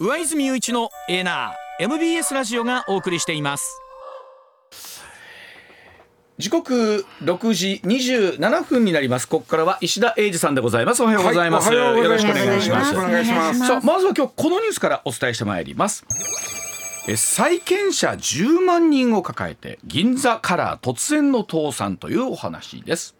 上泉雄一のエナー MBS ラジオがお送りしています。時刻6時27分になります。ここからは石田英二さんでございます。おはようございます、はい、よろしくお願いします。お願いします。さあまずは今日このニュースからお伝えしてまいります。債権者10万人を抱えて銀座カラー突然の倒産というお話です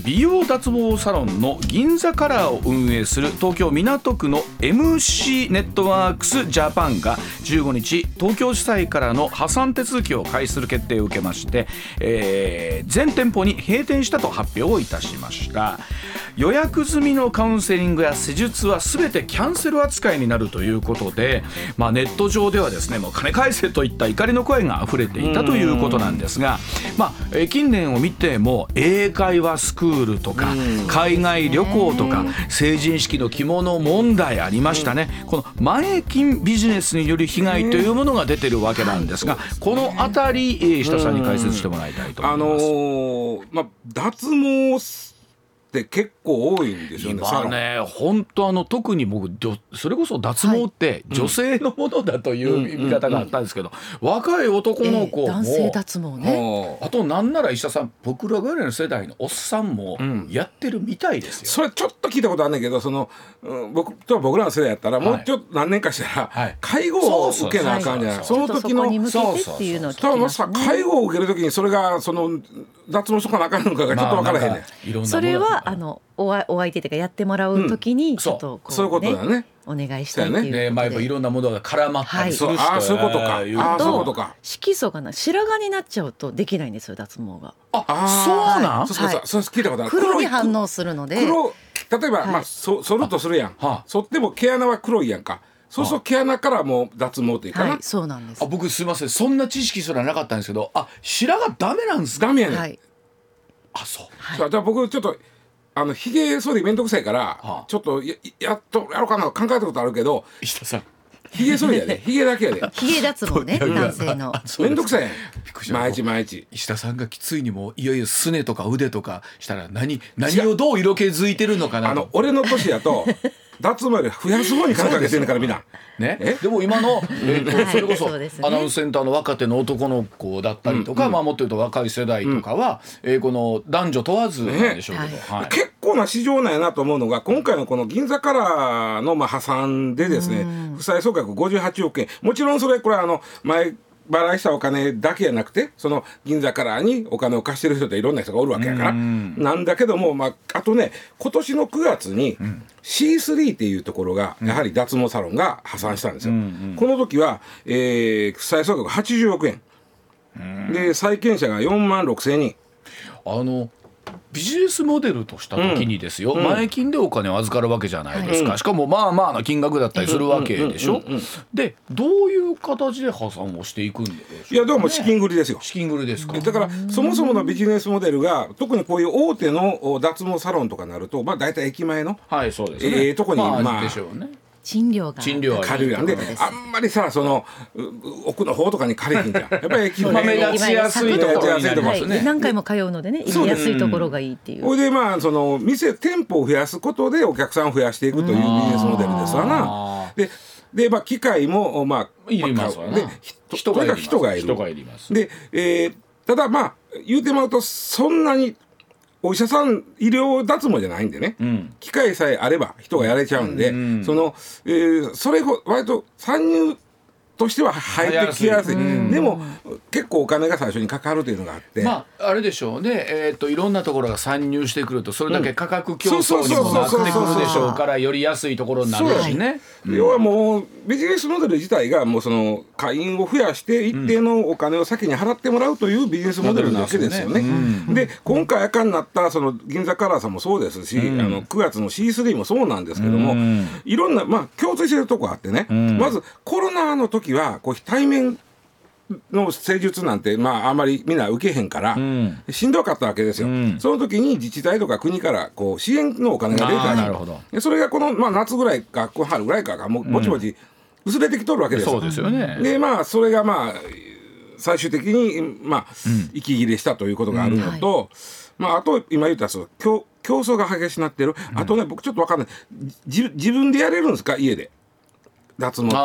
美容脱毛サロンの銀座カラーを運営する東京港区の MC ネットワークスジャパンが15日東京地裁からの破産手続きを開始する決定を受けまして、えー、全店舗に閉店したと発表をいたしました。予約済みのカウンセリングや施術は全てキャンセル扱いになるということで、まあ、ネット上ではですねもう金返せといった怒りの声が溢れていたということなんですが、まあ、近年を見ても英会話スクールとか海外旅行とか成人式の着物問題ありましたね。この前金ビジネスによる被害というものが出てるわけなんですがこの辺り石田さんに解説してもらいたいと思います。あのー、まあ、脱毛って結構多いんですよね。今ね本当あの特に僕それこそ脱毛って女性のものだという見方があったんですけど、若い男の子も、えー、男性脱毛ね。あとなんなら石田さん僕らぐらいの世代のおっさんもやってるみたいですよ。それちょっと聞いたことあるんだけどその、うん、僕と僕らの世代やったら、もうちょっと何年かしたら、はい、介護を受けなあかんじゃない。その時のそうそうそうさ介護を受ける時にそれがその脱毛しとかなあかんのかがちょっと分からへんね、まあ、それはあのおお相手というかやってもらう時にちょっとこう、ね、そういうことだね。お願いしたいっていうね。まあ、いろんなものが絡まったりするし、はい、あそういうことか。あそういうことか。色素がな白髪になっちゃうとできないんですよ脱毛が。あそうなん、はい、そうそうそう。聞いたことある。黒に反応するので。黒例えば、はい、まあそ剃るとするやん、はあ、剃っても毛穴は黒いやんか。そうすると毛穴からもう脱毛というかな、はい、そうなんです。あ僕すみません。そんな知識すらなかったんですけどあ白髪ダメなんですか？ダメやねん、はい、あそう、はい、じゃあ僕ちょっとあのひげ剃り面倒くさいから、はあ、ちょっとややっとやろうかな考えたことあるけど石田さん。ひげ剃りやで。ひげだけやで。ひげ脱毛ね男性の。面倒くさい毎日毎日石田さんがきついにもいよいよす。ねとか腕とかしたら何何をどう色気づいてるのかなあの俺の年やと脱毛より増やす方に金かけてるからみんな。ね、でも今の、えー、それこそ、アナウンスセンターの若手の男の子だったりとか、まあもっと言うと若い世代とかは、うえこの男女問わずなんでしょうけど、はい、結構な市場なんやなと思うのが今回のこの銀座カラーのまあ破産でですね、負債総額58億円。もちろんそれこれあの前払いしたお金だけじゃなくてその銀座カラーにお金を貸してる人っていろんな人がおるわけやから。なんだけども、まあ、あとね今年の9月に C3 っていうところがやはり脱毛サロンが破産したんですよ。この時は、えー、負債総額80億円。で債権者が4万6千人。あのビジネスモデルとした時にですよ、うん、前金でお金を預かるわけじゃないですか、しかもまあまあな金額だったりするわけでしょ、でどういう形で破産をしていくんでいやでも資金繰りですよ。資金繰りですか？だからそもそものビジネスモデルが特にこういう大手の脱毛サロンとかになるとまあ大体駅前の、はいそうですね、ええー、とこにまあ、まあ、でしょうね賃料が賃料軽いやんであんまりさその奥の方とかに借りひんじゃん。やっぱり駅前目立ちやすいところになりますね、何回も通うのでね行きやすいところがいいっていう。ほいでまあその店店舗を増やすことでお客さんを増やしていくというビジネスモデルですわな。ででまあ機械もまあいりますわで人がいる。人がいります。で、えー、ただまあ言うてまうとそんなにお医者さん医療脱毛じゃないんでね、うん、機械さえあれば人がやれちゃうんで、うん、その、えー、それほ割と参入としては入ってきやすい、でも結構お金が最初にかかるというのがあって。まああれでしょうね。えっ、ー、といろんなところが参入してくるとそれだけ価格競争にもなってくるでしょうからより安いところになるしね、要はもうビジネスモデル自体がもうその会員を増やして一定のお金を先に払ってもらうというビジネスモデルなわけですよね。で今回赤になったその銀座カラーさんもそうですし、あの9月の C3 もそうなんですけども、いろんなまあ共通してるとこあってね、まずコロナの時はこう対面の施術なんて、まあ、あんまりみんな受けへんから、うん、しんどかったわけですよ、うん、その時に自治体とか国からこう支援のお金が出たりそれがこの、まあ、夏ぐらいか春ぐらいかがもぼちぼち薄れてきとるわけですよ。そうですよね。でまあそれがまあ最終的に、まあ息切れしたということがあるのと、はい、まあ、あと今言ったその競競争が激しくなってる、あとね僕ちょっと分かんない。自分でやれるんですか？家で。脱毛って。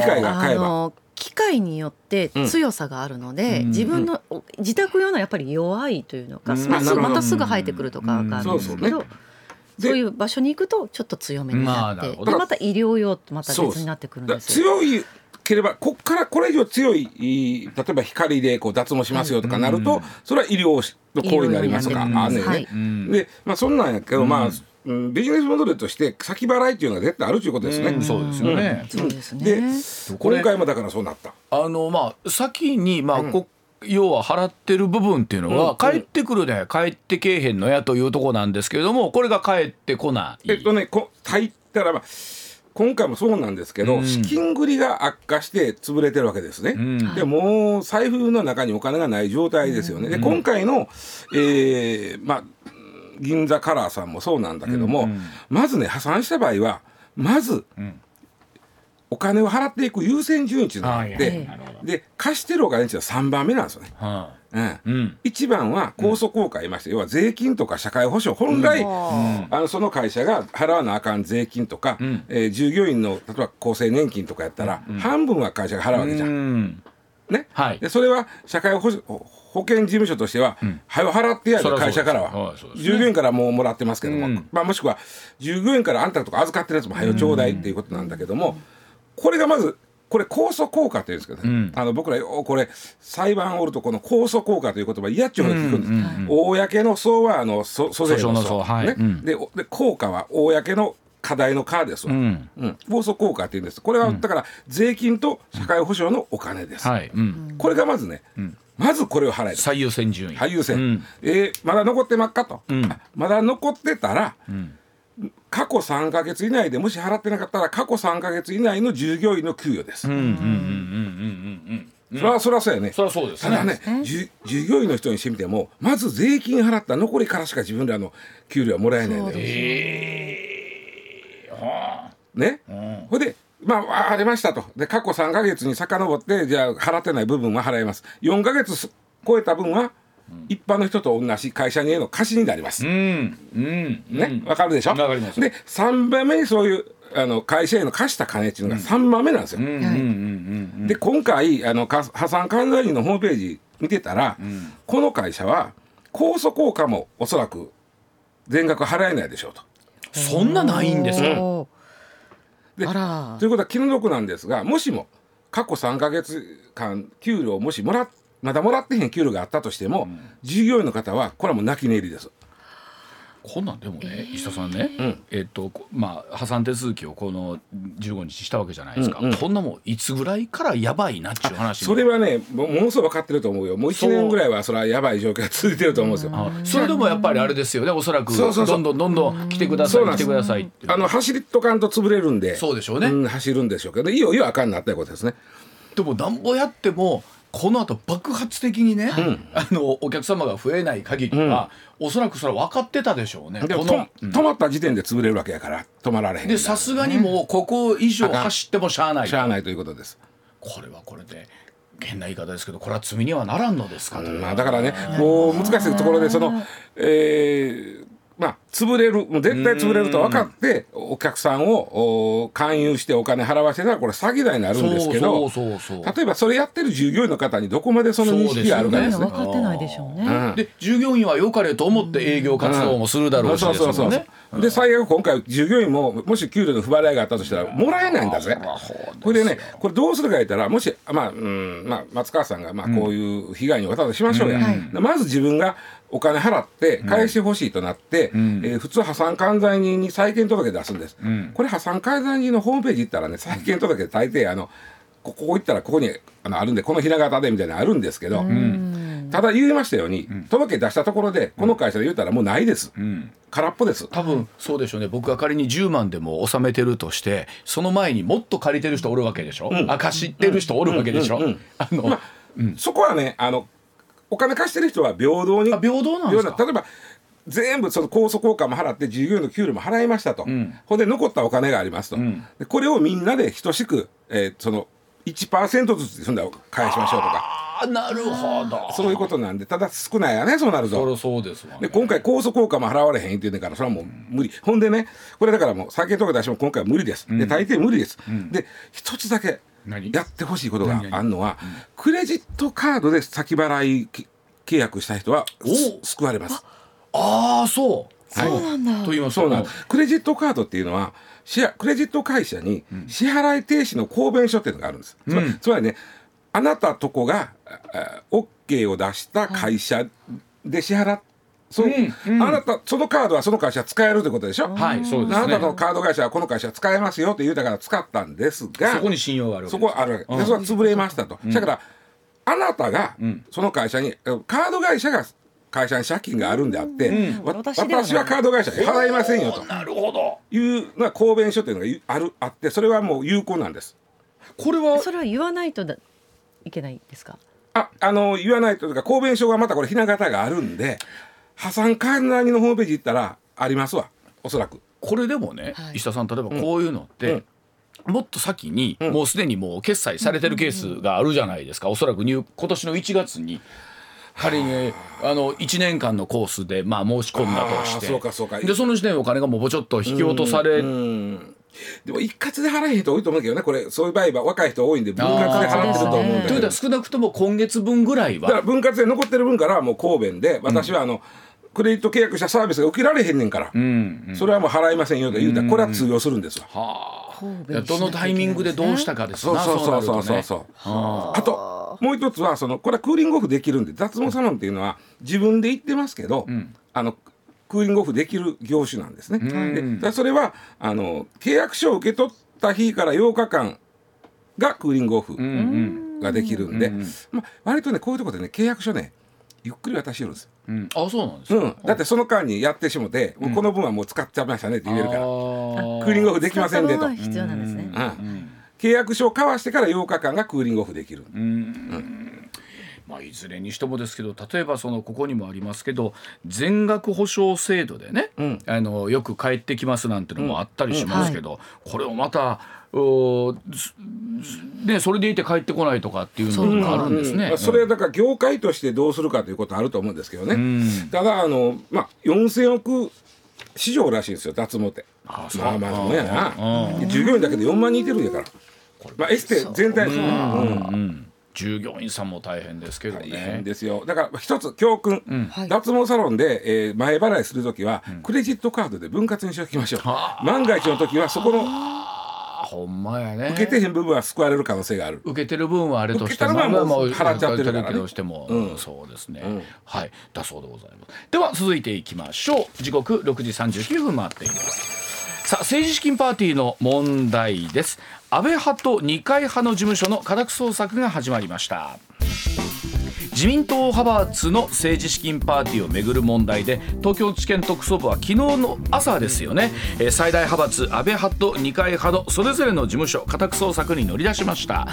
機械が買えば。機械によって強さがあるので、うん、自分の自宅用のやっぱり弱いというのか、うん、またすぐ生えてくるとかがあるんですけど、そういう場所に行くとちょっと強めになって、まあ、でまた医療用とまた別になってくるんです。よ。強いければこっからこれ以上強い例えば光でこう脱毛しますよとかなると、それは医療の行為になりますとかあん。ねんね。はい、で、まあ、そんなんやけど、まあうん、ビジネスモデルとして先払いっていうのが絶対あるということですね。うん、そうですよね。そうですね。で今回もだからそうなった。あのまあ先にまあ、こ要は払ってる部分っていうのは、帰ってくるね帰ってけえへんのやというとこなんですけれどもこれが帰ってこない。えっとねこ入ったらば今回もそうなんですけど、うん、資金繰りが悪化して潰れてるわけですね。うん、でもう財布の中にお金がない状態ですよね。で今回の、えー、まあ銀座カラーさんもそうなんだけども、うんうん、まずね破産した場合はまず、お金を払っていく優先順位っていうのがあって、で貸してるお金っていうのは3番目なんですよね。はあ。うん、一番は控訴効果いまして、要は税金とか社会保障本来、あのその会社が払わなあかん税金とか、うん、えー、従業員の例えば厚生年金とかやったら、半分は会社が払うわけじゃん。ね、はい、でそれは社会保保険事務所としては、うん、はよ払ってやる会社からは、ね、従業員からもうもらってますけども、うん、まあ、もしくは従業員からあんたとか預かってるやつもはよちょうだいっていうことなんだけども、これがまずこれ控訴効果って言うんですけどね、うん、あの僕らこれ裁判おるとこの控訴効果という言葉嫌っちゅうの聞くんです、うんうんうん、公の層はあの訴訟の層、はい。ね、でで効果は公の課題の課ですわ、うん。うん、控訴効果って言うんです。これはだから税金と社会保障のお金です、はい。これがまずね、まずこれを払える最優先順位。最優先、うん、えー、まだ残ってまっかと、まだ残ってたら、過去3か月以内でもし払ってなかったら過去3か月以内の従業員の給与です。それはそれはそうやね。それはそうです。ただね、従業員の人にしてみても、まず税金払った残りからしか自分らの給料はもらえないんだよ。ね、ほ、うん。でまあ、ありましたと。で過去3か月に遡ってじゃあ払ってない部分は払います。4か月超えた分は一般の人と同じ会社にへの貸しになります。うん、うん、ね、わかるでしょ？わかります。で、三番目にそういうあの会社への貸した金っていうのが三番目なんですよ。で、今回あの破産管財人のホームページ見てたら、うん、この会社は控訴効果もおそらく全額払えないでしょうと。そんなないんですか？でということは気の毒なんですが、もしも過去3か月間給料をもしもらまだもらってへん給料があったとしても、うん、従業員の方はこれはもう泣き寝入りです。こんなんでもね、石田さんね、うん、えっとまあ破産手続きをこの15日したわけじゃないですか、うんうん、こんなもんいつぐらいからやばいなっていう話それはねものすごい分かってると思うよ。もう1年ぐらいはそれはやばい状況が続いてると思うんですよ、うん、それでもやっぱりあれですよね。おそらくどんどんどんどん来てください来てくださいあの走りとかんと潰れるんで。そうでしょうね、うん、走るんでしょうけどいよいよあかんなってことですね。でもなんぼやってもこの後爆発的にね、うん、あのお客様が増えない限りは、うん、おそらくそれは分かってたでしょうね。でも止まった時点で潰れるわけやから止まられへんでさすがにもうここ以上走ってもしゃあないしゃあないということです。これはこれで変な言い方ですけどこれは罪にはならんのですか、まあ、だからねもう難しいところでその、えー、まあ、潰れるもう絶対潰れると分かってお客さんを勧誘してお金払わせたらこれ詐欺罪になるんですけど例えばそれやってる従業員の方にどこまでその認識があるかですね。分かってないでしょうね。で従業員は良かれと思って営業活動もするだろうしですもんね。で最悪今回従業員ももし給料の不払いがあったとしたらもらえないんだぜ。これでねこれどうするか言ったらもしまあ、うんまあ、松川さんがまあこういう被害に遭ったとしましょうや、まず自分がお金払って返してほしいとなって、うん、えー、普通破産管財人に債権届出すんです、うん、これ破産管財人のホームページ行ったらね債権届で大抵あのここ行ったらここにあのあるんでこのひな形でみたいなのあるんですけど、うん、ただ言いましたように、届け出したところでこの会社で言ったらもうないです、空っぽです。多分そうでしょうね。僕が仮に10万でも納めてるとしてその前にもっと借りてる人おるわけでしょ、うん、あ貸してる人おるわけでしょ、あの、まあ、そこはねあのお金貸してる人は平等に平等なんですか？例えば全部その控訴効果も払って従業員の給料も払いましたと、うん、ほんで残ったお金がありますと、うん、これをみんなで等しく、えー、その1%ずつんだ返しましょうとか。あなるほど。そういうことなんでただ少ないやねそうなると。そうですわ、ね、で今回控訴効果も払われへんって言うねんからそれはもう無理、ほんでねこれだからもう酒とか出しても今回は無理です、で大抵無理です、で一つだけやってほしいことがあるのは、クレジットカードで先払い契約した人は救われます。ああそう、はい、そうなんだ。と言いますそうなんクレジットカードっていうのはクレジット会社に支払い停止の公弁書っていうのがあるんです、うん、つまりねあなたとこが OK を出した会社で支払っそう。んうん、あなたそのカードはその会社使えるってことでしょ？はい、そうです、ね、あなたのカード会社はこの会社使えますよって言うたから使ったんですが、そこに信用があるそこはあるわけ。で、それは潰れましたと。だから、あなたがその会社に、カード会社が会社に借金があるんであって、うん、私はカード会社に払いませんよと。なるほど。いうのは公弁書っていうのがあるあってそれはもう有効なんです。これは？それは言わないとだいけないですか？ああの言わないというか公弁書がまたこれひな形があるんで破産管理のホームページ行ったらありますわ。おそらく。これでもね、はい、石田さん例えばこういうのって、うん。もっと先に、もうすでにもう決済されてるケースがあるじゃないですか、おそらく今年の1月に仮にあ。の1年間のコースでまあ申し込んだとして。そうかそうか。でその時点お金がもうちょっと引き落とされでも一括で払えへん人多いと思うけどねこれそういう場合は若い人多いんで分割で払ってると思うんだけど。ということは少なくとも今月分ぐらいは。だから分割で残ってる分からもう神戸で私はあの、クレジット契約したサービスが受けられへんねんから、うんうん、それはもう払いませんよと言うたらこれは通用するんですわ。はあ。どのタイミングでどうしたかですなそうそうそうそうそう、ね、あ。ともう一つはそのこれはクーリングオフできるんで脱毛サロンっていうのは自分で言ってますけど、うん、あのクーリングオフできる業種なんですね。でそれはあの契約書を受け取った日から8日間がクーリングオフができるんで、まあ、割とねこういうところでね契約書ねゆっくり渡してるんですうん、あそうなんですか、うん、だってその間にやってしもて、うん、この分はもう使っちゃいましたねって言えるからクーリングオフできませんでと。必要なんですね、うん。契約書を交わしてから8日間がクーリングオフできる。うんまあ、いずれにしてもですけど例えばそのここにもありますけど全額保証制度でね、うん、あのよく帰ってきますなんてのもあったりしますけど、うんうんはい、これをまたね、それでいて帰ってこないとかっていうのがあるんですね。それだから業界としてどうするかということあると思うんですけどね。ただあのまあ4,000億市場らしいんですよ脱毛って。あまあまあそうやな。従業員だけで4万人いてるんやから。まあエステ全体そう。うん従業員さんも大変ですけどね。大変ですよ。だから一つ教訓、うん、脱毛サロンで、えー、前払いする時は、うん、クレジットカードで分割にしておきましょう。万が一の時はそこのほんまやね。受けてへん部分は救われる可能性がある。受けてる分はあれとしてももう払っちゃってるから、ね、どしても、うん、そうですね、うん、はい。だそうでございます。では続いていきましょう。時刻6時39分回っています。さあ政治資金パーティーの問題です安倍派と二階派の事務所の家宅捜索が始まりました。自民党派閥の政治資金パーティーをめぐる問題で東京地検特捜部は昨日の朝ですよね。最大派閥安倍派と二階派のそれぞれの事務所家宅捜索に乗り出しました。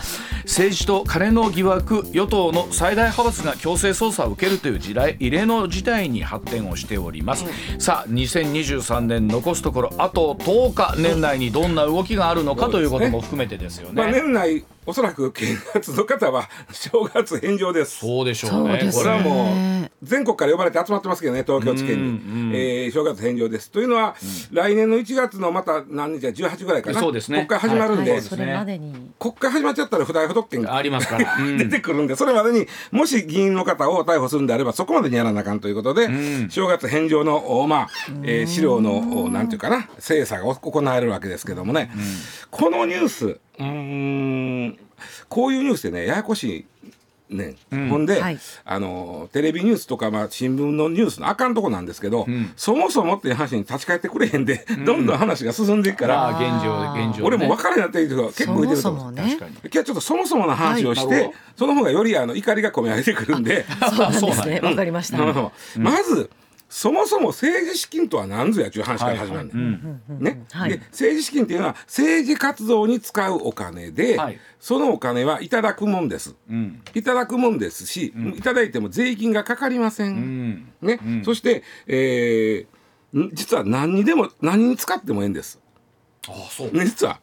政治と金の疑惑与党の最大派閥が強制捜査を受けるという時代異例の事態に発展をしております、うん、さあ2023年残すところあと10日年内にどんな動きがあるのかということも含めてですよね、まあ、年内おそらく検察の方は正月返上です。そうでしょうね。これはもう全国から呼ばれて集まってますけどね東京地検に、うんうん、えー、正月返上です。というのは、うん、来年の1月のまた何日か18ぐらいかな？そうですね。国会始まるんで、はい。はい、国会始まっちゃったら不逮捕特権がありますから、出てくるんでそれまでにもし議員の方を逮捕するんであればそこまでにやらなあかんということで、正月返上のまあ、えー、資料のなんていうかな精査が行われるわけですけどもね、このニュースうん。こういうニュースでねややこしいね、うん、ほんで、はい、あのテレビニュースとか、まあ、新聞のニュースのあかんとこなんですけど、うん、そもそもっていう話に立ち返ってくれへんで、うん、どんどん話が進んでいくから、現状現状、ね、俺も分からなっている人が結構いてると思う、ね、今日はちょっとそもそもの話をして、はい、その方がよりあの怒りが込められてくるんで。そうなんですね。わかりました、まずそもそも政治資金とは何ぞやという話から始まるんだはい、で政治資金っていうのは政治活動に使うお金で、はい、そのお金はいただくもんです、うん、いただくもんですし、うん、いただいても税金がかかりません、うん、ね、そして、えー、実は何にでも何に使ってもええんです。あそう。実は。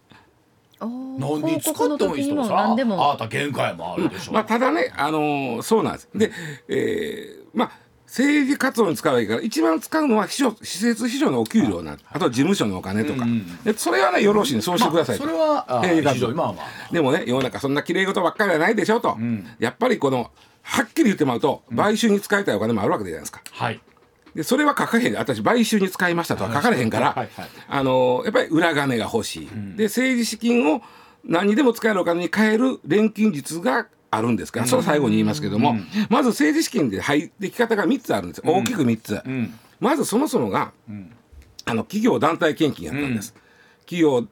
何に使ってもいい人さああた限界もあるでしょ、う。ん、まあ、ただね、あのー、そうなんです。で、えー、まあ政治活動に使うばいいから一番使うのは秘書施設秘書のお給料なあとは事務所のお金とか、うんうん、それはねよろしいねそうしてくださいと、まあ、それは政治活動、まあまあ、でもね世の中そんなきれい事ばっかりはないでしょと、うん、やっぱりこのはっきり言ってもらうと買収に使いたいお金もあるわけじゃないですか。はい。でそれは書かへん。私買収に使いましたとは書かれへんから、はい。はい、あのやっぱり裏金が欲しい、うん、で政治資金を何にでも使えるお金に変える錬金術があるんですか？ら、それ最後に言いますけども、まず政治資金で入ってき方が3つあるんです。大きく3つ、まずそもそもが、あの企業団体献金やったんです、企業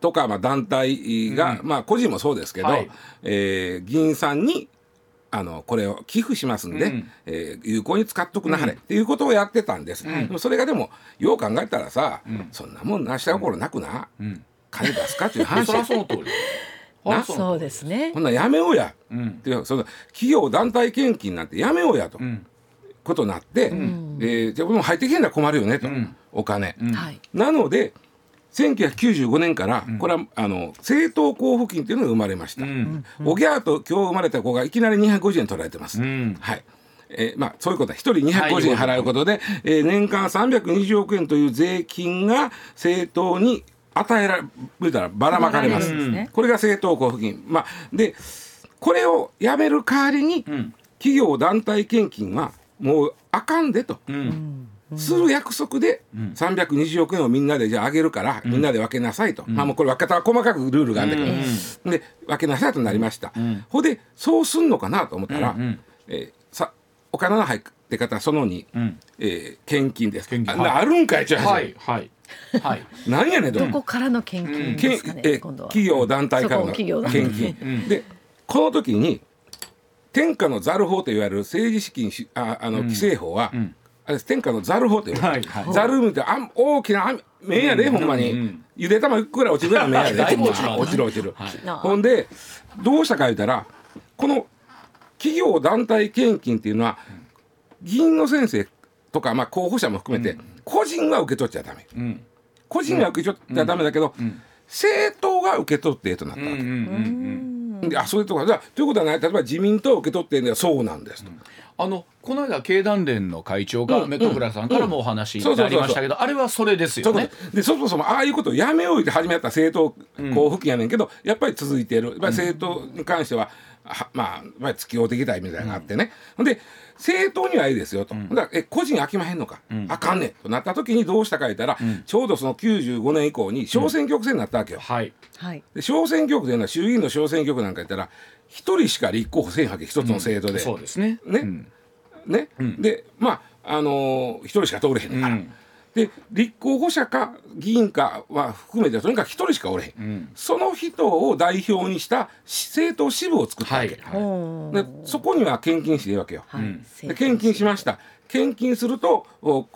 とか、まあ、団体が、まあ個人もそうですけど、はい、えー、議員さんにあのこれを寄付しますんで、うん、えー、有効に使っとくなはれ、うん、っていうことをやってたんです、うん、でもそれがでもよう考えたらさ、うん、そんなもんなした心なくな、金出すかっていう話。そその通り。なそうですね。こんなやめようや、うん、っていうその企業団体献金なんてやめようやと、うん、ことになって、うん、えー、じゃあもう入ってきへんら困るよねと、うん、お金、なので1995年から、これはあの政党交付金っていうのが生まれました、おぎゃーと今日生まれた子がいきなり250円取られてます、はい。えー、まあそういうことは1人250円払うことで、はい、えー、年間320億円という税金が政党に与えられたらばらまかれます、ね、これが政党交付金。まあでこれをやめる代わりに、うん、企業団体献金はもうあかんでと、うん、する約束で320億円をみんなでじゃあげるから、みんなで分けなさいと、まあもうこれ分けた細かくルールがあるんだけど、で分けなさいとなりました、ほ、でそうすんのかなと思ったら、うん、えー、さお金の入って方その2、うん、えー、献金です。あ,、あるんかいちゃう。はい。はいはい、なんやねんどこからの献金ですかね、え企業団体からの献金でこの時に天下のザル法といわれる政治資金ああの規制法は、あれ天下のザル法って言われる、はいはい、ザルってあ大きな面やで、ほんまに、ゆで玉いくら落ちるぐらい。の。面やで、落ちる落ちる、ほんでどうしたか言うたらこの企業団体献金っていうのは議員の先生とか、まあ、候補者も含めて、個人は受け取っちゃダメ、うん、個人が受け取っちゃダメだけど、政党が受け取ってとなったわけ。であそういうとこだということはない。例えば自民党受け取ってんのそうなんですと。あのこの間経団連の会長がメトブラさんからもお話になりましたけどあれはそれですよね。でそもそもああいうことをやめようって始めた政党交付金やねんけど、やっぱり続いている、まあ、政党に関してははまあ、まあ、付き合うてきたいみたいなのがあってね、うん、で政党にはいいですよと、うん、だえ個人飽きまへんのか、うん、あかんねん。となった時にどうしたか言ったら、うん、ちょうどその95年以降に小選挙区制になったわけよ。はい、で小選挙区というのは衆議院の小選挙区なんか言ったら一人しか立候補せんわけ一つの制度で。そうですね。ね,、ね。でまああのー、一人しか通れへんから。で立候補者か議員かは含めてとにかく一人しかおれへん、うん、その人を代表にした政党支部を作ったわけ、はい、でそこには献金していいわけよ、はい、で献金しました。献金すると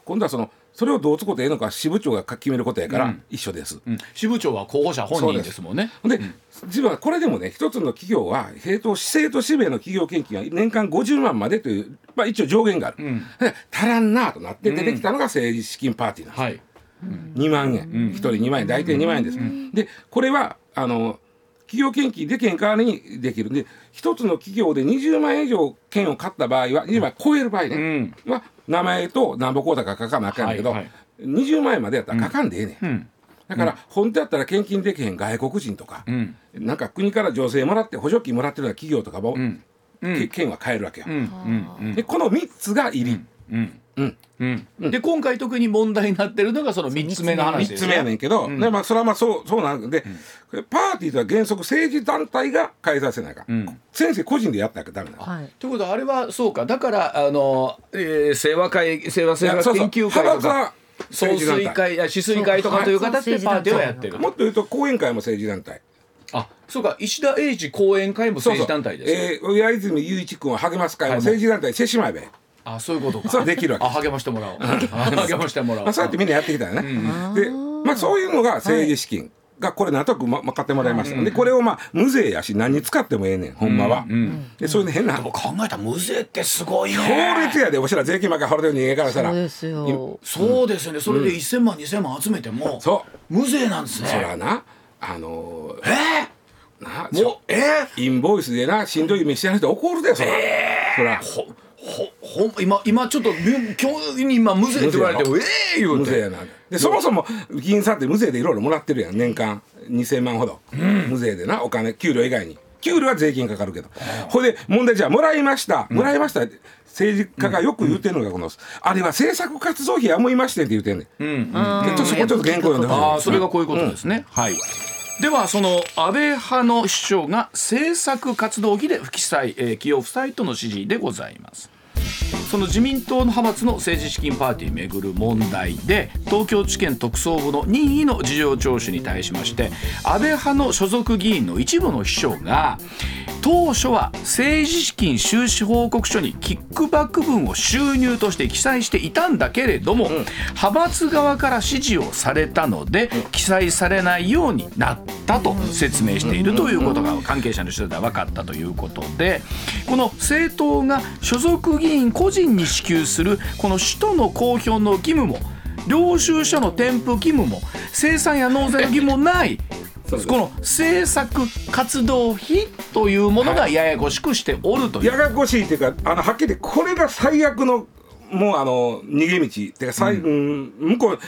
今度はそのそれをどうつことええのか支部長が決めることやから一緒です、うん。うん、支部長は候補者本人ですもんね。で、自分はこれでもね一つの企業は政党政党支部への企業献金は年間50万までという、まあ、一応上限がある、うん、足らんなとなって出てきたのが政治資金パーティーなんです、はい、2万円、1人2万円。大体2万円です、でこれはあの企業献金できん代わりにできる。んで一つの企業で20万円以上券を買った場合は20万円超える場合ね、うん、は名前となんぼ口座か書かなあかんけど、はいはい、20万円までやったら書かんでええね、うん、だから、本当やったら献金できへん外国人とか、うん、なんか国から助成もらって補助金もらってるような企業とかも、うん、券は買えるわけよ。でこの3つがいり、うんうん。うん、で今回特に問題になってるのがその3つ目の話。です、ね、3つ目やねんけど、うん、でまあ、それはまあそうそうなんで、うん、パーティーとは原則政治団体が開催せないか、うん、先生個人でやったらダメなの。はい、ということはあれはそうか。だからあの、えー、清和会清和清和研究会とか。総水会や止水会とかという形でパーティーをやってる。もっと言うと講演会も政治団体。あそうか。石田英二講演会も政治団体ですえー、上泉雄一君は励ます会も政治団体、はい、瀬島部あそういうことか。それできるわけ。あ 励ましてもらおう。励ましてもらおう、まあ、そうやってみんなやってきたよね、でまあそういうのが政治資金、がこれなんとなくま、ま、買ってもらいました、でこれをまあ無税やし何に使ってもええねんほんまは、でそういう変な。でも考えたら無税ってすごいね。強烈やでおしら税金ばっか払ってる人間からしたら。そうですよ。そうですよね。それで1000万2000万集めてもそう。無税なんですね。そらなあのー、え？ー、なもうえ？ー、インボイスでなしんどい目してる人怒るでそら、えー、そらほほほ今今ちょっと今日に今無税って言われてええー、言うて。無税やなでそもそも議員さんって無税でいろいろもらってるやん。年間。2,000万ほど、うん、無税でなお金。給料以外に。給料は税金かかるけど、ほいで問題じゃあもらいました、もらいました。政治家がよく言うてるのがこの、あれは政策活動費やむいましてって言うてんねん、うん、ちょっとそこちょっと原稿読んでああそれがこういうことですね、はい。ではその安倍派の主張が政策活動費で不記載、えー、起用不載との指示でございますその自民党の派閥の政治資金パーティーめぐる問題で東京地検特捜部の任意の事情聴取に対しまして安倍派の所属議員の一部の秘書が当初は政治資金収支報告書にキックバック分を収入として記載していたんだけれども、うん、派閥側から指示をされたので、記載されないようになったと説明しているということが関係者の取材で分かったということでこの政党が所属議員個人に支給するこの使途の公表の義務も領収書の添付義務も生産や納税の義務もないこの政策活動費というものがややこしくしておるという、はい、ややこしいっていうかあのはっきりこれが最悪のもうあの逃げ道っていうか、うん、向こう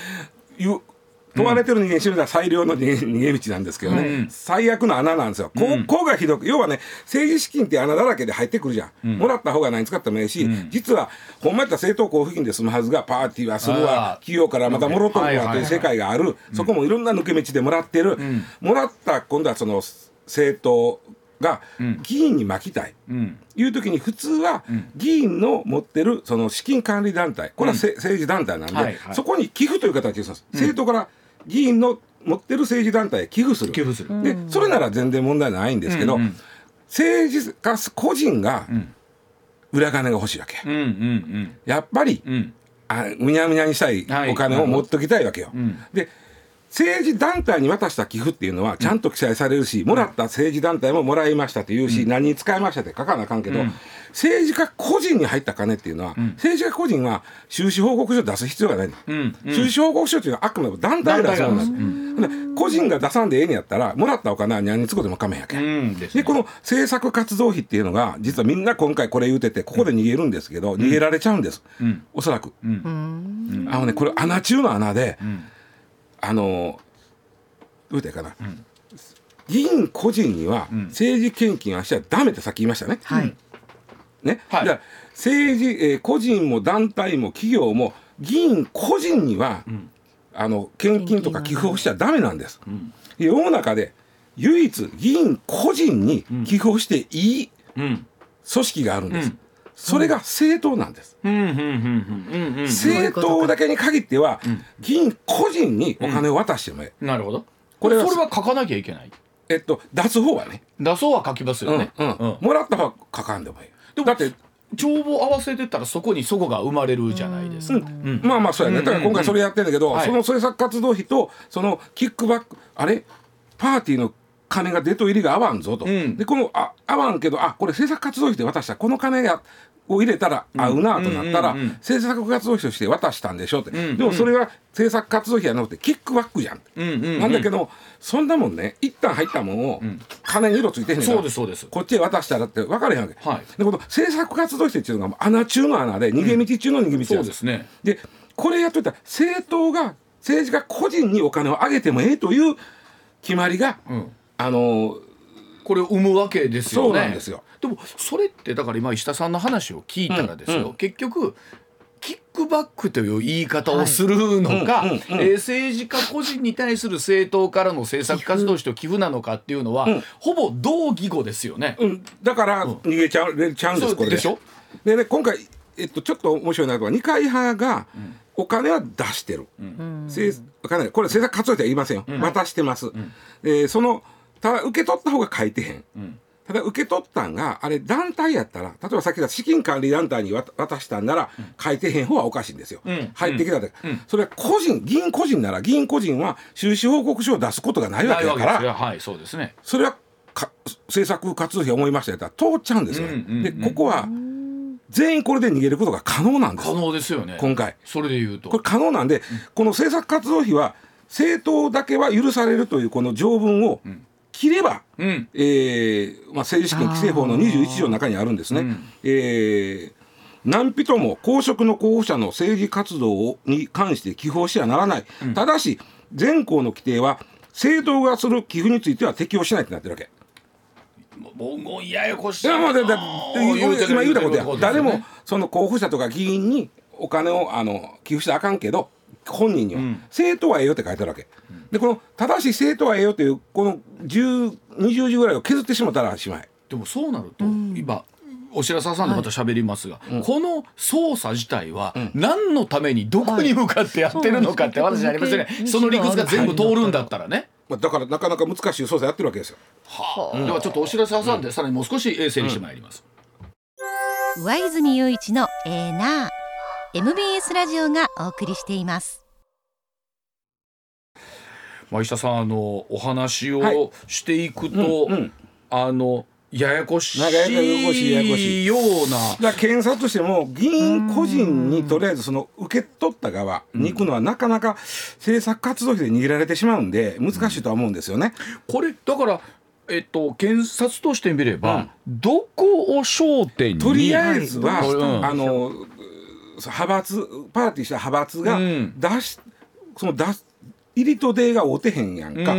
問われてる人間してみたら最良の逃げ道なんですけどね、うん、最悪の穴なんですよ、ここがひどく要はね政治資金って穴だらけで入ってくるじゃん、うん、もらった方が何使ってもいいし、うん、実はほんまやったら政党交付金で済むはずがパーティーはするわ企業からまたもろとるわという世界がある、そこもいろんな抜け道でもらってる、もらった今度はその政党が議員に巻きたい、うん、いう時に普通は議員の持ってるその資金管理団体。これは、政治団体なんで、はいはい、そこに寄付という形です政党から議員の持ってる政治団体へ寄付する。寄付する。でそれなら全然問題ないんですけど、うんうん、政治家個人が裏金が欲しいわけ、うんうんうん、やっぱり、うん、あむにゃむにゃにしたいお金を持っときたいわけよ。はい、で政治団体に渡した寄付っていうのはちゃんと記載されるし、もらった政治団体ももらいましたというし、何に使いましたって書かなあかんけど、政治家個人に入った金っていうのは、政治家個人は収支報告書出す必要がない、収支報告書っていうのはあくまでも団体が出すもんです、個人が出さんでええんやったらもらったお金は何につくでもかめへん。やけ、ん。でこの政策活動費っていうのが実はみんな今回これ言うててここで逃げるんですけど、逃げられちゃうんです、おそらく、あのねこれ穴中の穴で、あのどう言ったかな、うん、議員個人には政治献金はしちゃダメってさっき言いましたね。はい、ね、はい、だ政治、えー、個人も団体も企業も議員個人には、うん、あの献金とか寄付をしちゃダメなんです。うん、世の中で唯一議員個人に寄付をしていい組織があるんです。それが政党なんです。政党だけに限っては、議員個人にお金を渡してもええ。なるほど。これそれは書かなきゃいけない？えっと出す方はね。出す方は書きますよね。もらった方は書かんでもいい。だって帳簿合わせてたらそこにそこが生まれるじゃないですか。まあまあそうやね。だから今回それやってんだけど、その政策活動費とそのキックバックあれ？パーティーの金が出と入りが合わんぞと、うん、でこのあ合わんけどあこれ政策活動費で渡したこの金がを入れたら合うなとなったら、政策活動費として渡したんでしょって、でもそれは政策活動費じゃなくてキックバックじゃん,、なんだけどそんなもんね一旦入ったもんを金に色ついてへんねんそうですそうです。こっちへ渡したらって分かれへんわけ、はい、でこの政策活動費っていうのが穴中の穴で逃げ道中の逃げ道そうですね。でこれやっといたら政党が政治家個人にお金を上げてもええという決まりが、あのこれを生むわけですよね。そうなんですよでもそれってだから今石田さんの話を聞いたらですよ、うんうん、結局キックバックという言い方をするのか、はいえー、政治家個人に対する政党からの政策活動費と寄付なのかっていうのは、うん、ほぼ同義語ですよね、うん、だから逃げちゃう,、れちゃうんですこれで。しょ？でね今回、えっと、ちょっと面白いなのは二階派がお金は出してる、うん、お金これ政策活動費は言いませんよ、渡してます、うん、えー、そのただ受け取った方が書いてへん、ただ受け取ったんがあれ団体やったら例えばさっき言った資金管理団体に渡したんなら、書いてへん方はおかしいんですよ、うん、入ってきたで、うん、それは個人議員個人なら議員個人は収支報告書を出すことがないわけだからはいそうですね。それは政策活動費思いましたやったら通っちゃうんですよ、ね、うんうんうん、でここは全員これで逃げることが可能なんです。可能ですよね。今回。それで言うと。これ可能なんで、この政策活動費は政党だけは許されるというこの条文を切れば、うん、えー、まあ、政治資金規正法の21条の中にあるんですね。うん、えー何人も公職の候補者の政治活動に関して寄付をしてはならない、うん、ただし全項の規定は政党がする寄付については適用しないってなってるわけ。文言ややこしいいやまあだだ今言うたことや、ね、誰もその候補者とか議員にお金をあの寄付してあかんけど本人には、うん、政党はええよって書いてあるわけ、うん、でこの正しい政党はええよというこの1020字ぐらいを削ってしまったらしまい。でもそうなると、うん、今お白沢さんでまた喋りますが、はい、この捜査自体は何のためにどこに向かってやってるのかって話にありますよね、はい、その理屈が全部通るんだったらね。まあ、だからなかなか難しい捜査やってるわけですよ。はあ、ではちょっとお知らせ挟んで、さらにもう少し整理してまいります。上泉雄一のエーナー MBS ラジオがお送りしています。まあ、石田さんあのお話をしていくと、はいうんうん、あのややこしいような。だ検察としても議員個人にとりあえずその受け取った側に行くのはなかなか政策活動費で逃げられてしまうんで難しいとは思うんですよね。これだからえっと、検察としてみれば、うん、どこを焦点にとりあえずは、うん、あの派閥パーティーした派閥が出し、うん、その出入りと出が合うてへんやんか、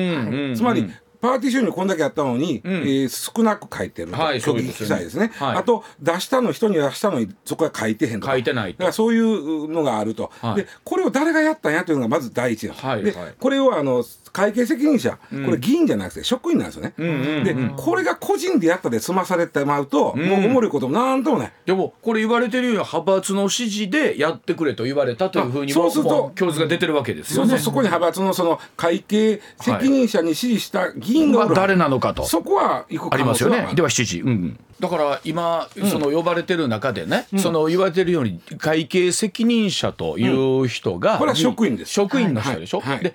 つまりパーティー収入こんだけやったのに、うん、えー、少なく書いてる、はい、虚偽記載ですね、はい、あと出したの人に出したのにそこは書いてへんと書いてないだからそういうのがあると、はい、でこれを誰がやったんやというのがまず第一の、はい、で、これをあの会計責任者、これ議員じゃなくて職員なんですよね、うん、でこれが個人でやったで済まされてまうと、うん、もうおもろいこともなんともない。でもこれ言われてるように派閥の指示でやってくれと言われたというふうにそうすると教授が出てるわけですよね。そうそこに派閥のその会計責任者に指示した議員が誰なのかと。そこはありますよね。では7時、うん、だから今その呼ばれてる中でね、うん、その言われてるように会計責任者という人が、これは職員です。職員の人でしょ、はいはい、で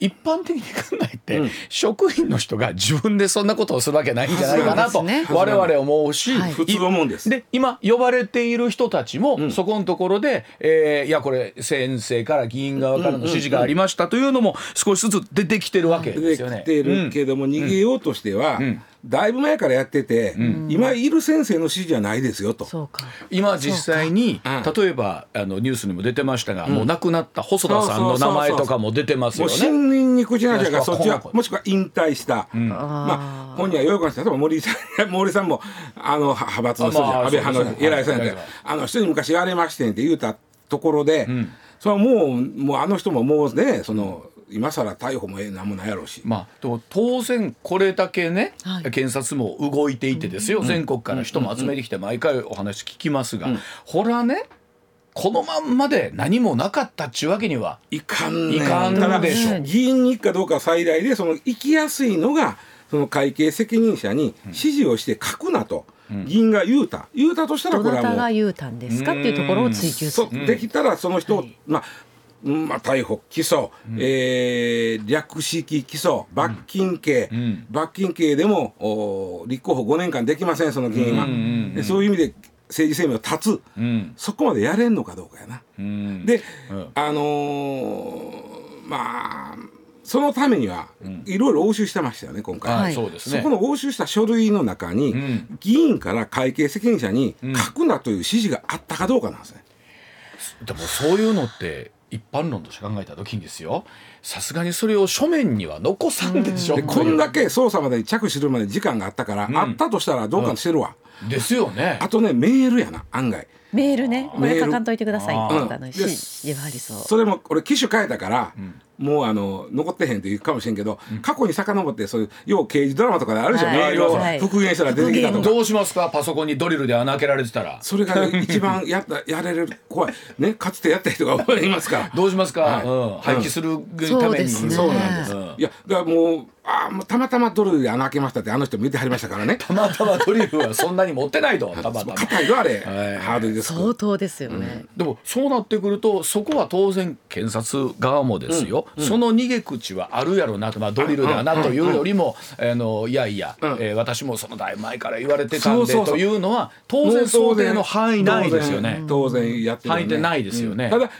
一般的に考えて、うん、職員の人が自分でそんなことをするわけないんじゃないかなと我々思うし、普通思うんです。で今呼ばれている人たちも、そこのところで、えー、いやこれ先生から議員側からの指示がありましたというのも少しずつ出てきてるわけですよね。出てきてるけども、逃げようとしては、だいぶ前からやってて、うん、今いる先生の指示じゃないですよと。今実際に例えばあのニュースにも出てましたが、うん、もう亡くなった細田さんの名前とかも出てますよね。新任に口なしがそっちはもしくは引退した、うん、まあ本人はよく例えば森さん森さんもあの派閥の人じゃ、まあ、安倍派の偉いさんで、あの人に昔言われましてんって言うたところで、それはもうもうあの人ももうねその。今更逮捕もええなんもないやろうし、まあ、当然これだけね、はい、検察も動いていてですよ、うん、全国から人も集めてきて毎回お話聞きますが、うん、ほらねこのまんまで何もなかったっちゅうわけにはいかんいかんでしょ。議員に行くかどうか最大でその行きやすいのがその会計責任者に指示をして書くなと。議員が言うた。言うたとしたらこれはもう。どなたが言うたんですかっていうところを追求する。できたらその人を、まあまあ、逮捕、起訴、うん、えー、略式起訴、罰金刑、うん、罰金刑でもお立候補5年間できません、その議員は。うんうんうん、そういう意味で政治生命を断つ、うん、そこまでやれんのかどうかやな。うん、で、あのー、まあ、そのためにはいろいろ押収してましたよね、今回、はい、そこの押収した書類の中に、議員から会計責任者に書くなという指示があったかどうかなんですね。でもそういうのって一般論として考えた時にですよさすがにそれを書面には残さんでしょ。うこんだけ捜査までに着手するまで時間があったから、うん、あったとしたらどうかしてるわ、うん、ですよね。あとねメールやな案外メールね。これ書かんといてください。って言ったのし、そう。それも俺機種変えたから、うん。もうあの残ってへんって言うかもしれんけど、うん、過去に遡ってそういう要刑事ドラマとかであるじゃん、はい、メールを復元したら出てきたとか、どうしますか？パソコンにドリルで穴開けられてたら。それが、ね、一番やった やれる怖い。ねかつてやった人が いますから。どうしますか、はい。うん、廃棄するために、そうなんです、いやだからもうあもうたまたまドリルで穴開けましたってあの人見てはりましたからね。たまたまドリルはそんなに持ってないと たまたま。硬いよあれ、はい、ハードです相当ですよね、うん、でもそうなってくるとそこは当然検察側もですよ、うん。うん、その逃げ口はあるやろうなと、まあ、ドリルだなというよりも、あのいやいや、うえー、私もそのだいぶ前から言われてたんでというのは当然想定の範囲内ですよね。当然やってる、ね、範囲でないですよね、ただ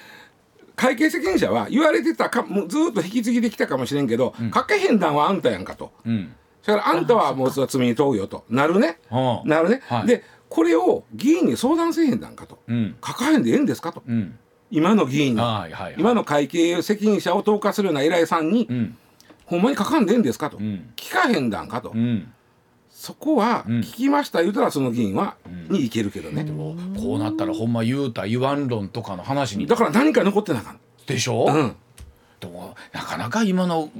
会計責任者は言われてたかもうずっと引き継ぎできたかもしれんけど、うん、かけへんだんはあんたやんかと、うん、だからあんたはもう罪に問うよと。なるね、なるね、はい、でこれを議員に相談せえへんだんかと、うん、書かへんでええんですかと、うん、今の議員に、はいはいはい、今の会計責任者を投下するような偉いさんに、うん、ほんまに書かんでええんですかと、聞かへんだんかと。そこは聞きました。言うたらその議員は、にいけるけどね。でもこうなったらほんま言うた言わん論とかの話に。だから何か残ってなかった。でしょ、うん、でもなかなか今の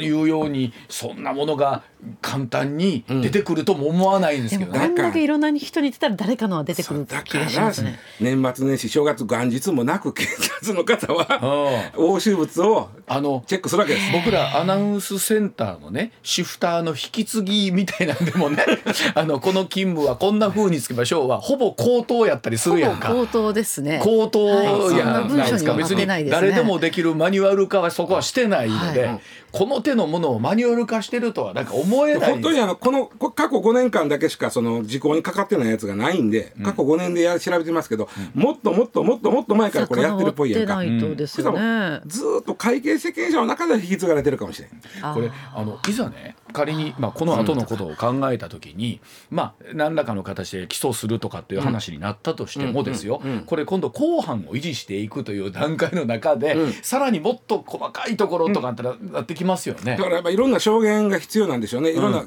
言うようにそんなものが簡単に出てくるとも思わないんですけどね。うん、んだけいろんな人に言ってたら誰かのは出てくる気がしますね。年末年始正月元日もなく警察の方は押収物をあのチェックするわけです。僕らアナウンスセンターのねシフターの引き継ぎみたいなんでもね あのこの勤務はこんな風につけましょうはほぼ口頭やったりするやんか。口頭ですね。口頭やないですか？はい、別に誰でもできるマニュアル化はそこはしてないので、この手のものをマニュアル化してるとはなんか思えない。本当にあのこの過去5年間だけしかその時効にかかってないやつがないんで、過去5年でや調べてますけど、うん、もっともっともっともっと前からこれやってるっぽいやんか、うん、ずっと会計責任者の中で引き継がれてるかもしれないこれあのいざね仮に、まあ、この後のことを考えた時に、まあ、何らかの形で起訴するとかっていう話になったとしてもですよ、これ今度公判を維持していくという段階の中で、さらにもっと細かいところとかってなってきますよね。だからやっぱいろんな証言が必要なんでしょうね。いろんな、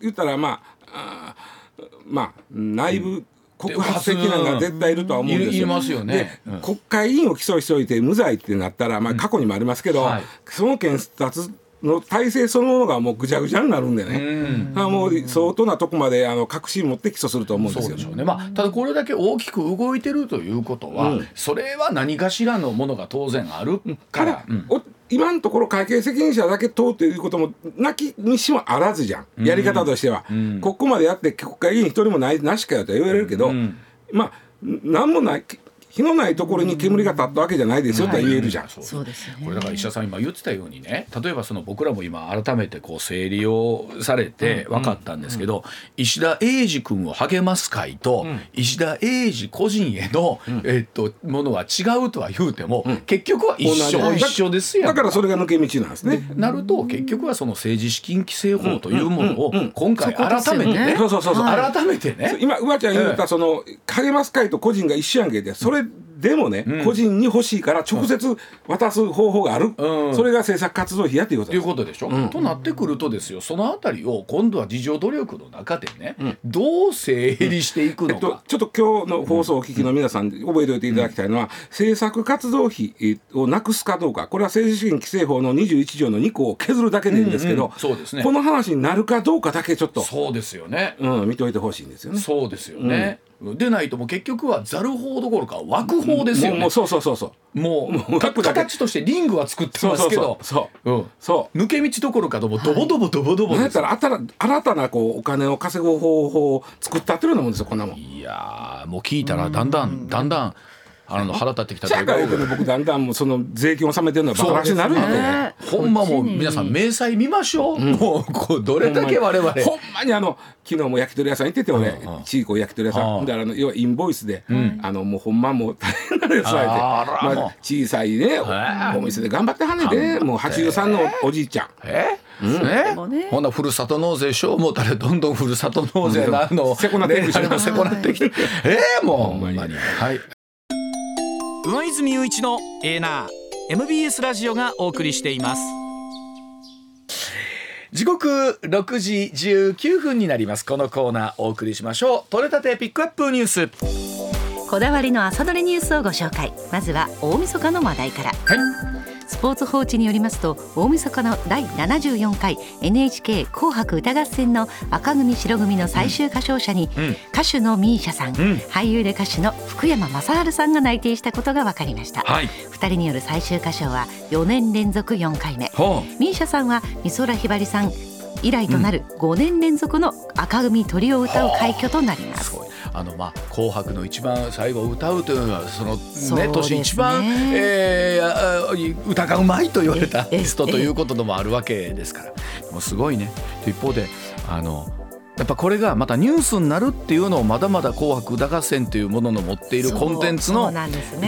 言ったらまああまあ内部、告発的なのが絶対いるとは思うんですよ。ますよね、うん、国会議員を起訴しておいて無罪ってなったら、まあ、過去にもありますけど、うんはい、その検察の体制そのものがもうぐちゃぐちゃになるんでね、うん。もう相当なとこまであの確信持って起訴すると思うんですよ。ね。ね。まあ、ただこれだけ大きく動いてるということは、うん、それは何かしらのものが当然あるから。うん、今のところ会計責任者だけ問うということもなきにしもあらずじゃん。やり方としては、うん、ここまでやって国会議員一人もないなしかよと言われるけど、まあ何もない火のないところに煙が立ったわけじゃないですよと言えるじゃん、そうですね。これだから石田さん今言ってたようにね例えばその僕らも今改めてこう整理をされて分かったんですけど、石田英二君を励ます会と、石田英二個人への、えっとものは違うとは言うても、結局は一緒一緒ですよだからそれが抜け道なんですね。なると結局はその政治資金規正法というものを今回改めてね改めてね。今うわちゃん言ったその励ます会と個人が一緒やんけでそれでもね、うん、個人に欲しいから直接渡す方法がある、うん、それが政策活動費やっていうこということでしょ、うん、となってくるとですよそのあたりを今度は自助努力の中でね、どう整理していくのか、えっと、ちょっと今日の放送をお聞きの皆さん、覚えておいていただきたいのは、政策活動費をなくすかどうか。これは政治資金規正法の21条の2項を削るだけでいいんですけど、うん。うん、そうですね、この話になるかどうかだけちょっとそうですよね、うん、見ておいてほしいんですよね。そうですよね、でないともう結局はざる法どころか枠法ですよね。もうそうそうそうそう。もう形としてリングは作ってますけど、そううそう抜け道どころかどぼドボドボドボドボです。だったら新たなこうお金を稼ぐ方法を作ったってるようなもんですよこんなもん。いやもう聞いたらだんだんだんだん。あの 腹立ってきた社会で僕だんだんもうその税金を納めてるのはバカらしになるので、ね、ほんまもう皆さん明細見ましょう、うん、もうこうどれだけ我々。ほんまにあの昨日も焼き鳥屋さん行ってて俺ちいこ焼き鳥屋さん。であの要はインボイスで、うん、あのもうほんまもう大変なのよされて。まあ、小さいねお店で頑張ってはんねでもう83のおじいちゃん。えうん、ね、ほんなふるさと納税しよう思ったらどんどんふるさと納税なの、せこなってきて、せこなってきて。ええもう。ほんまに。はい上泉雄一のエーナー MBS ラジオがお送りしています。時刻6時19分になります。このコーナーお送りしましょう。取れたてピックアップニュース。こだわりの朝どれニュースをご紹介。まずは大晦日の話題から、はいスポーツ報知によりますと大晦日の第74回 NHK 紅白歌合戦の赤組白組の最終歌唱者に、うん、歌手の misia さん、うん、俳優で歌手の福山雅治さんが内定したことが分かりました、はい、2人による最終歌唱は4年連続4回目。misia さんは美空ひばりさん以来となる5年連続の赤組トリを歌う快挙となります。あのまあ紅白の一番最後歌うというのはそのね年一番、えー、歌がうまいと言われたアーティストということでもあるわけですから。もうすごいね。一方であのやっぱこれがまたニュースになるっていうのをまだまだ「紅白歌合戦」というものの持っているコンテンツの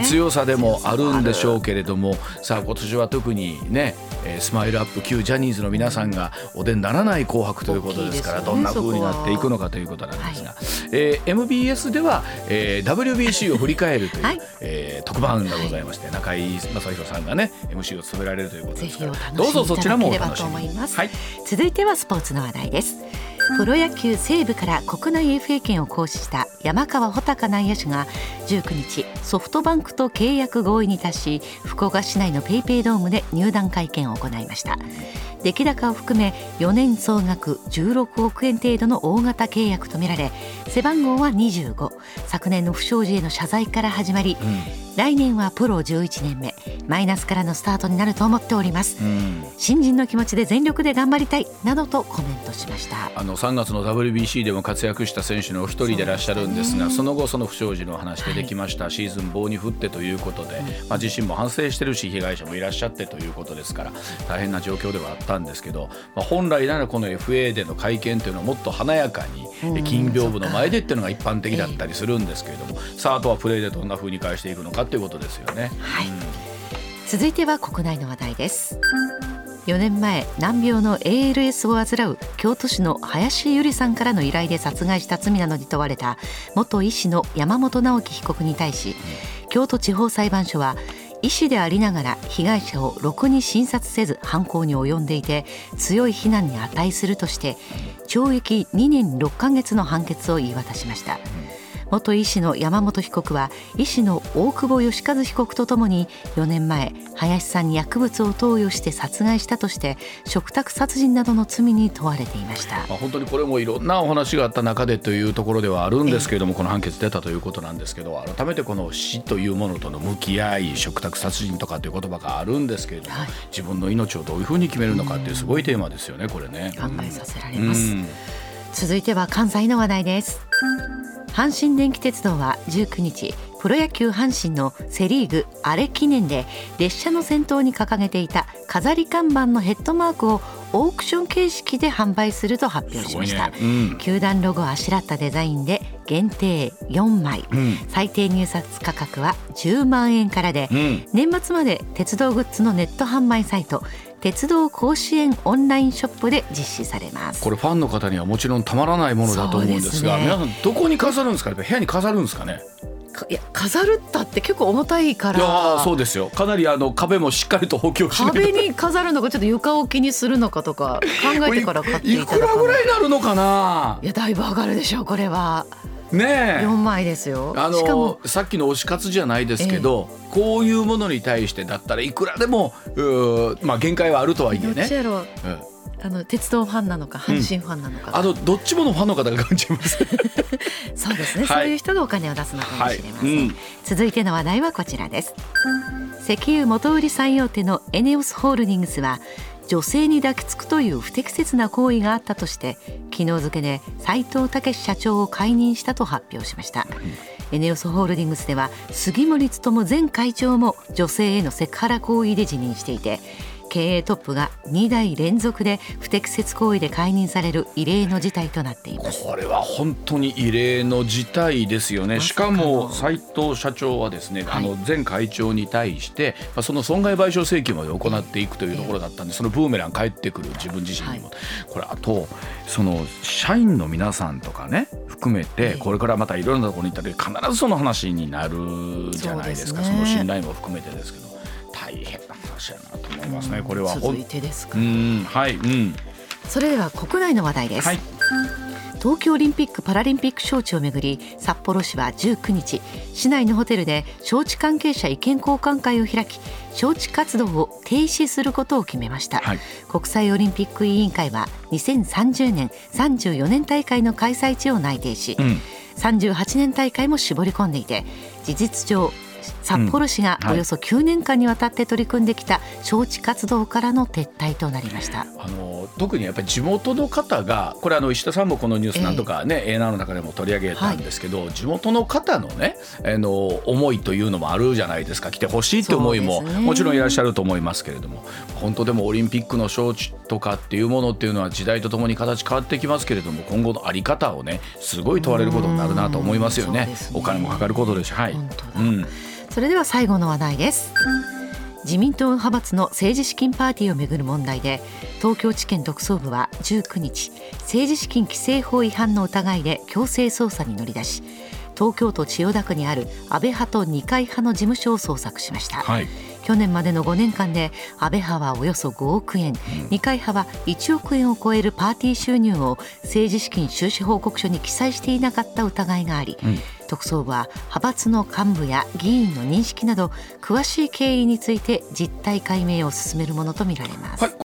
強さでもあるんでしょうけれどもさあ今年は特にねスマイルアップ旧ジャニーズの皆さんがお出にならない「紅白」ということですからどんな風になっていくのかということなんですが、え MBS では、え WBC を振り返るという、え特番がございまして中井正弘さんがね MC を務められるということですからどうぞそちらもお楽しみに、はい、続いてはスポーツの話題ですプロ野球西部から国内 FA 権を行使した山川穂高内野手が19日ソフトバンクと契約合意に達し福岡市内の PayPay ドームで入団会見を行いました。出来高を含め4年総額16億円程度の大型契約とみられ背番号は25昨年の不祥事への謝罪から始まり、うん。来年はプロ11年目。マイナスからのスタートになると思っております、うん、新人の気持ちで全力で頑張りたい。などとコメントしました。あの3月の WBC でも活躍した選手のお一人でいらっしゃるんですがその後その不祥事の話でできました、はい、シーズン棒に振ってということで、まあ、自身も反省してるし被害者もいらっしゃってということですから大変な状況ではあったんですけど、まあ、本来ならこの FA での会見というのはもっと華やかに金屏風の前でっていうのが一般的だったりするんですけれども、さああとはプレーでどんなふうに返していくのかということですよね。ね、はい、続いては国内の話題です。4年前難病の ALS を患う京都市の林由里さんからの依頼で殺害した罪などに問われた元医師の山本直樹被告に対し京都地方裁判所は医師でありながら被害者をろくに診察せず犯行に及んでいて強い非難に値するとして懲役2年6ヶ月の判決を言い渡しました。元医師の山本被告は医師の大久保義和被告とともに4年前林さんに薬物を投与して殺害したとして嘱託殺人などの罪に問われていました、まあ、本当にこれもいろんなお話があった中でというところではあるんですけれども、この判決出たということなんですけど改めてこの死というものとの向き合い嘱託殺人とかという言葉があるんですけれども、はい、自分の命をどういうふうに決めるのかっていうすごいテーマですよねこれね。考えさせられます、続いては関西の話題です阪神電気鉄道は19日プロ野球阪神のセ・リーグアレ記念で列車の先頭に掲げていた飾り看板のヘッドマークをオークション形式で販売すると発表しました、ね。うん、球団ロゴをあしらったデザインで限定4枚、うん、最低入札価格は10万円からで、うん、年末まで鉄道グッズのネット販売サイト鉄道甲子園オンラインショップで実施されます。これファンの方にはもちろんたまらないものだと思うんですが、ね、皆さんどこに飾るんですか部屋に飾るんですかね？いや飾るったって結構重たいから。いやそうですよ。かなりあの壁もしっかりと補強し壁に飾るのかちょっと床置きにするのかとか考えてから買っていただか いくらぐらいになるのかな？いやだいぶ上がるでしょうこれはねえ。4枚ですよ。あのさっきの推し活じゃないですけど、ええ、こういうものに対してだったらいくらでもまあ限界はあるとはいえね。あの鉄道ファンなのか阪神ファンなのか、うん、あのどっちものファンの方が感じます。そうですね、はい、そういう人がお金を出すのかもしれません、はい。うん、続いての話題はこちらです。石油元売り最大手のエネオスホールディングスは女性に抱きつくという不適切な行為があったとして昨日付で斉藤武社長を解任したと発表しました、エネオスホールディングスでは杉森務前会長も女性へのセクハラ行為で辞任していて経営トップが2代連続で不適切行為で解任される異例の事態となっています。これは本当に異例の事態ですよね。しかも斉藤社長はですね、はい、あの前会長に対してその損害賠償請求まで行っていくというところだったんでそのブーメラン返ってくる自分自身にも、はい、これあとその社員の皆さんとかね含めてこれからまたいろんなところに行ったら必ずその話になるじゃないですか。そ、ね,、の信頼も含めてですけど大変な話やなと思いますね、これは。続いてですか。はい、うん、それでは国内の話題です、はい、東京オリンピック・パラリンピック招致をめぐり札幌市は19日市内のホテルで招致関係者意見交換会を開き招致活動を停止することを決めました、はい、国際オリンピック委員会は2030年34年大会の開催地を内定し、うん、38年大会も絞り込んでいて事実上札幌市がおよそ9年間にわたって取り組んできた招致活動からの撤退となりました。あの特にやっぱり地元の方がこれあの石田さんもこのニュースなんとかね、えー、A の中でも取り上げたんですけど、はい、地元の方のねあの思いというのもあるじゃないですか来てほしいって思いも、もちろんいらっしゃると思いますけれども。本当でもオリンピックの招致とかっていうものっていうのは時代とともに形変わってきますけれども今後の在り方をねすごい問われることになるなと思いますよね。ね。お金もかかることですし、はい。うん、それでは最後の話題です。自民党派閥の政治資金パーティーをめぐる問題で東京地検特捜部は19日政治資金規正法違反の疑いで強制捜査に乗り出し東京都千代田区にある安倍派と二階派の事務所を捜索しました、はい、去年までの5年間で安倍派はおよそ5億円、うん、二階派は1億円を超えるパーティー収入を政治資金収支報告書に記載していなかった疑いがあり、うん特捜部は派閥の幹部や議員の認識など詳しい経緯について実態解明を進めるものとみられます。はい